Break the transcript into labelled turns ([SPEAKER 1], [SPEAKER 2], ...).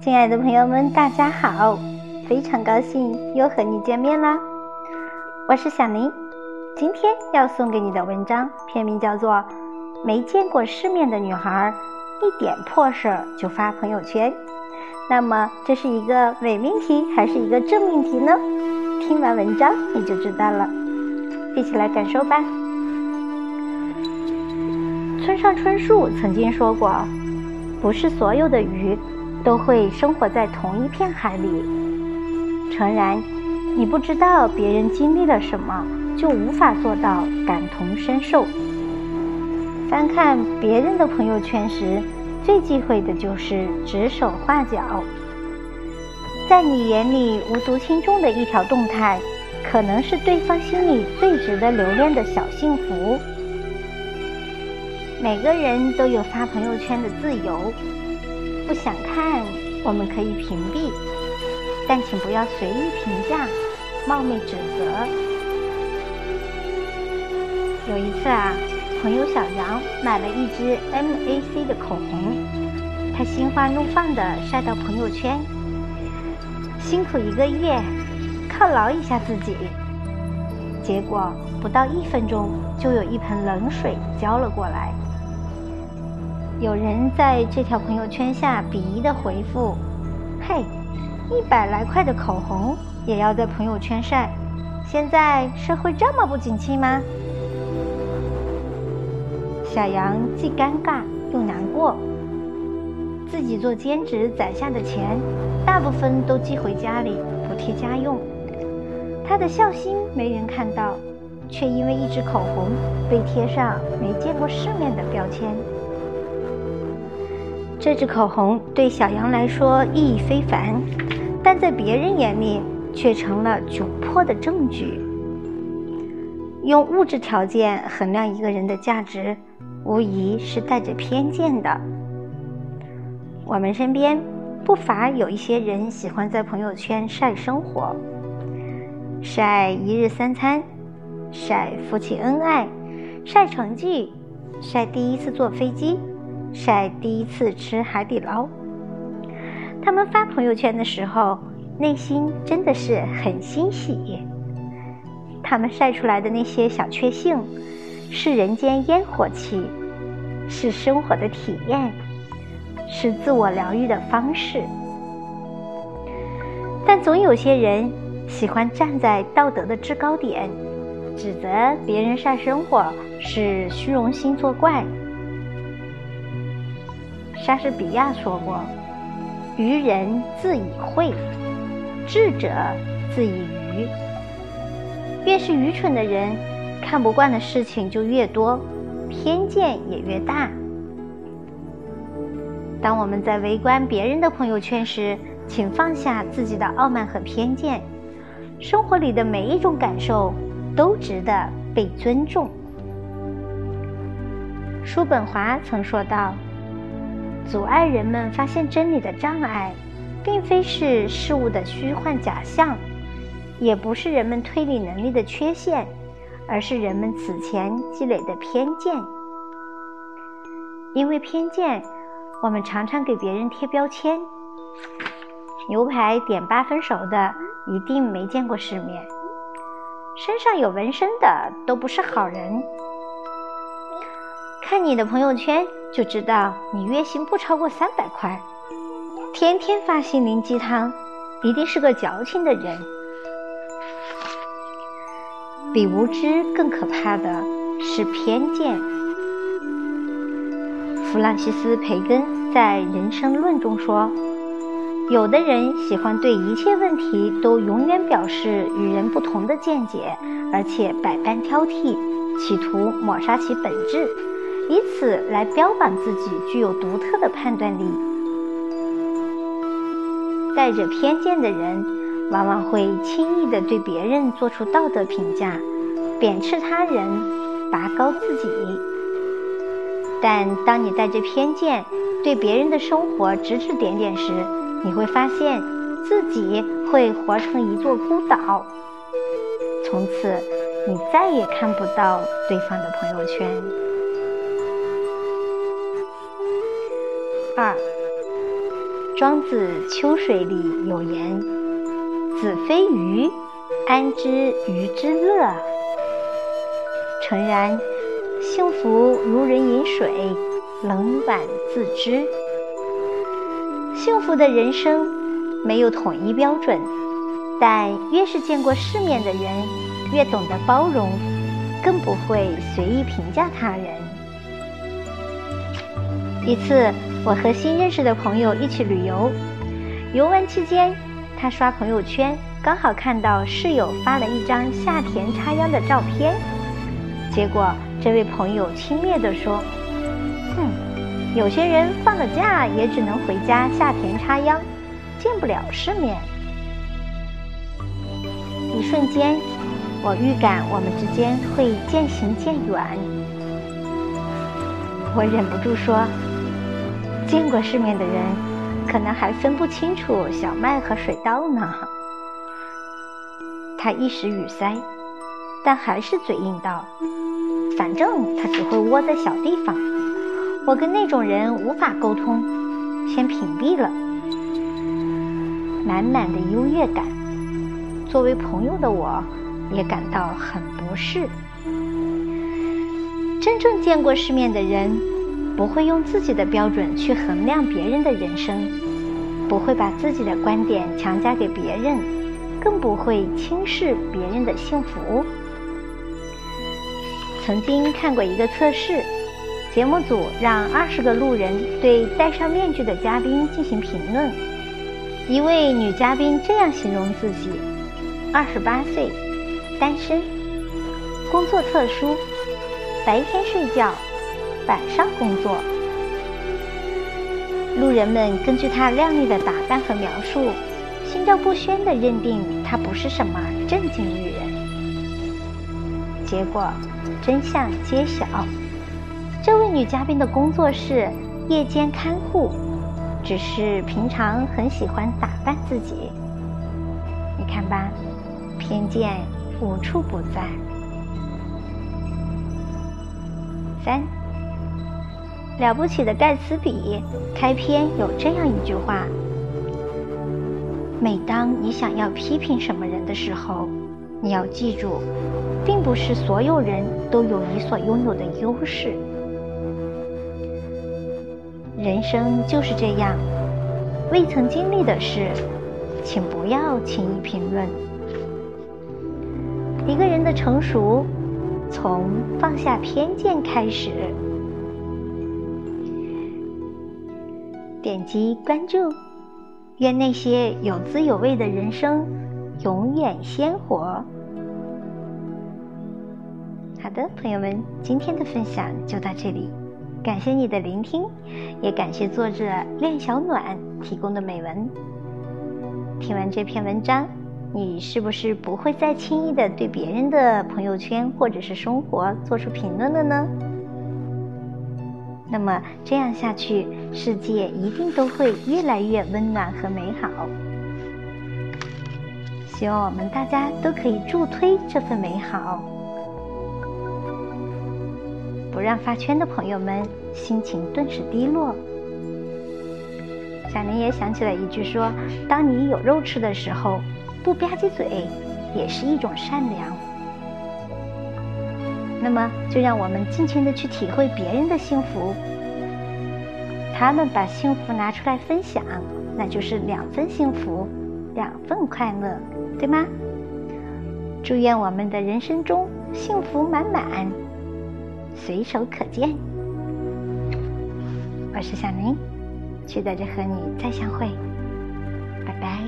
[SPEAKER 1] 亲爱的朋友们，大家好！非常高兴又和你见面啦，我是小宁。今天要送给你的文章片名叫做《没见过世面的女孩，一点破事儿就发朋友圈》。那么这是一个伪命题还是一个正命题呢？听完文章你就知道了，一起来感受吧。村上春树曾经说过：“不是所有的鱼。”都会生活在同一片海里。诚然，你不知道别人经历了什么，就无法做到感同身受。翻看别人的朋友圈时，最忌讳的就是指手画脚。在你眼里无足轻重的一条动态，可能是对方心里最值得留恋的小幸福。每个人都有发朋友圈的自由。不想看，我们可以屏蔽，但请不要随意评价、冒昧指责。有一次啊，朋友小杨买了一支 MAC 的口红，他心花怒放地晒到朋友圈：“辛苦一个月，犒劳一下自己。”结果不到一分钟，就有一盆冷水浇了过来。有人在这条朋友圈下鄙夷的回复：“嘿，一百来块的口红也要在朋友圈晒，现在社会这么不景气吗？”小杨既尴尬又难过，自己做兼职攒下的钱，大部分都寄回家里补贴家用，他的孝心没人看到，却因为一支口红被贴上没见过世面的标签。这支口红对小杨来说意义非凡，但在别人眼里却成了窘迫的证据。用物质条件衡量一个人的价值，无疑是带着偏见的。我们身边不乏有一些人喜欢在朋友圈晒生活，晒一日三餐，晒夫妻恩爱，晒成绩，晒第一次坐飞机。晒第一次吃海底捞，他们发朋友圈的时候，内心真的是很欣喜。他们晒出来的那些小确幸，是人间烟火气，是生活的体验，是自我疗愈的方式。但总有些人喜欢站在道德的制高点，指责别人晒生活是虚荣心作怪。莎士比亚说过：“愚人自以慧，智者自以愚。”越是愚蠢的人，看不惯的事情就越多，偏见也越大。当我们在围观别人的朋友圈时，请放下自己的傲慢和偏见。生活里的每一种感受都值得被尊重。叔本华曾说道。阻碍人们发现真理的障碍，并非是事物的虚幻假象，也不是人们推理能力的缺陷，而是人们此前积累的偏见。因为偏见，我们常常给别人贴标签：牛排点八分熟的一定没见过世面，身上有纹身的都不是好人。看你的朋友圈。就知道你月薪不超过三百块，天天发心灵鸡汤，一定是个矫情的人。比无知更可怕的是偏见。弗朗西斯·培根在《人生论》中说：“有的人喜欢对一切问题都永远表示与人不同的见解，而且百般挑剔，企图抹杀其本质。”以此来标榜自己具有独特的判断力。带着偏见的人，往往会轻易地对别人做出道德评价，贬斥他人，拔高自己。但当你带着偏见对别人的生活指指点点时，你会发现自己会活成一座孤岛，从此你再也看不到对方的朋友圈。二，庄子《秋水》里有言：“子非鱼，安知鱼之乐？”诚然，幸福如人饮水，冷暖自知。幸福的人生没有统一标准，但越是见过世面的人，越懂得包容，更不会随意评价他人。一次，我和新认识的朋友一起旅游，游玩期间，他刷朋友圈，刚好看到室友发了一张下田插秧的照片。结果，这位朋友轻蔑地说：“哼，有些人放了假也只能回家下田插秧，见不了世面。”一瞬间，我预感我们之间会渐行渐远。我忍不住说：“见过世面的人，可能还分不清楚小麦和水稻呢。”他一时语塞，但还是嘴硬道。反正他只会窝在小地方，我跟那种人无法沟通，先屏蔽了。满满的优越感，作为朋友的我，也感到很不适。真正见过世面的人，不会用自己的标准去衡量别人的人生，不会把自己的观点强加给别人，更不会轻视别人的幸福。曾经看过一个测试，节目组让二十个路人对戴上面具的嘉宾进行评论。一位女嘉宾这样形容自己：二十八岁，单身，工作特殊，白天睡觉，晚上工作。路人们根据她靓丽的打扮和描述，心照不宣地认定她不是什么正经女人。结果。真相揭晓，这位女嘉宾的工作是夜间看护，只是平常很喜欢打扮自己。你看吧，偏见无处不在。三，了不起的盖茨比开篇有这样一句话：每当你想要批评什么人的时候，你要记住。并不是所有人都有你所拥有的优势。人生就是这样，未曾经历的事，请不要轻易评论。一个人的成熟，从放下偏见开始。点击关注，愿那些有滋有味的人生，永远鲜活。好的，朋友们，今天的分享就到这里，感谢你的聆听，也感谢作者恋小暖提供的美文。听完这篇文章，你是不是不会再轻易的对别人的朋友圈或者是生活做出评论了呢？那么这样下去，世界一定都会越来越温暖和美好。希望我们大家都可以助推这份美好。不让发圈的朋友们心情顿时低落。小林也想起了一句说：“当你有肉吃的时候，不吧唧嘴也是一种善良。”那么，就让我们尽情的去体会别人的幸福。他们把幸福拿出来分享，那就是两份幸福，两份快乐，对吗？祝愿我们的人生中幸福满满。随手可见。我是小林，期待着和你再相会，拜拜。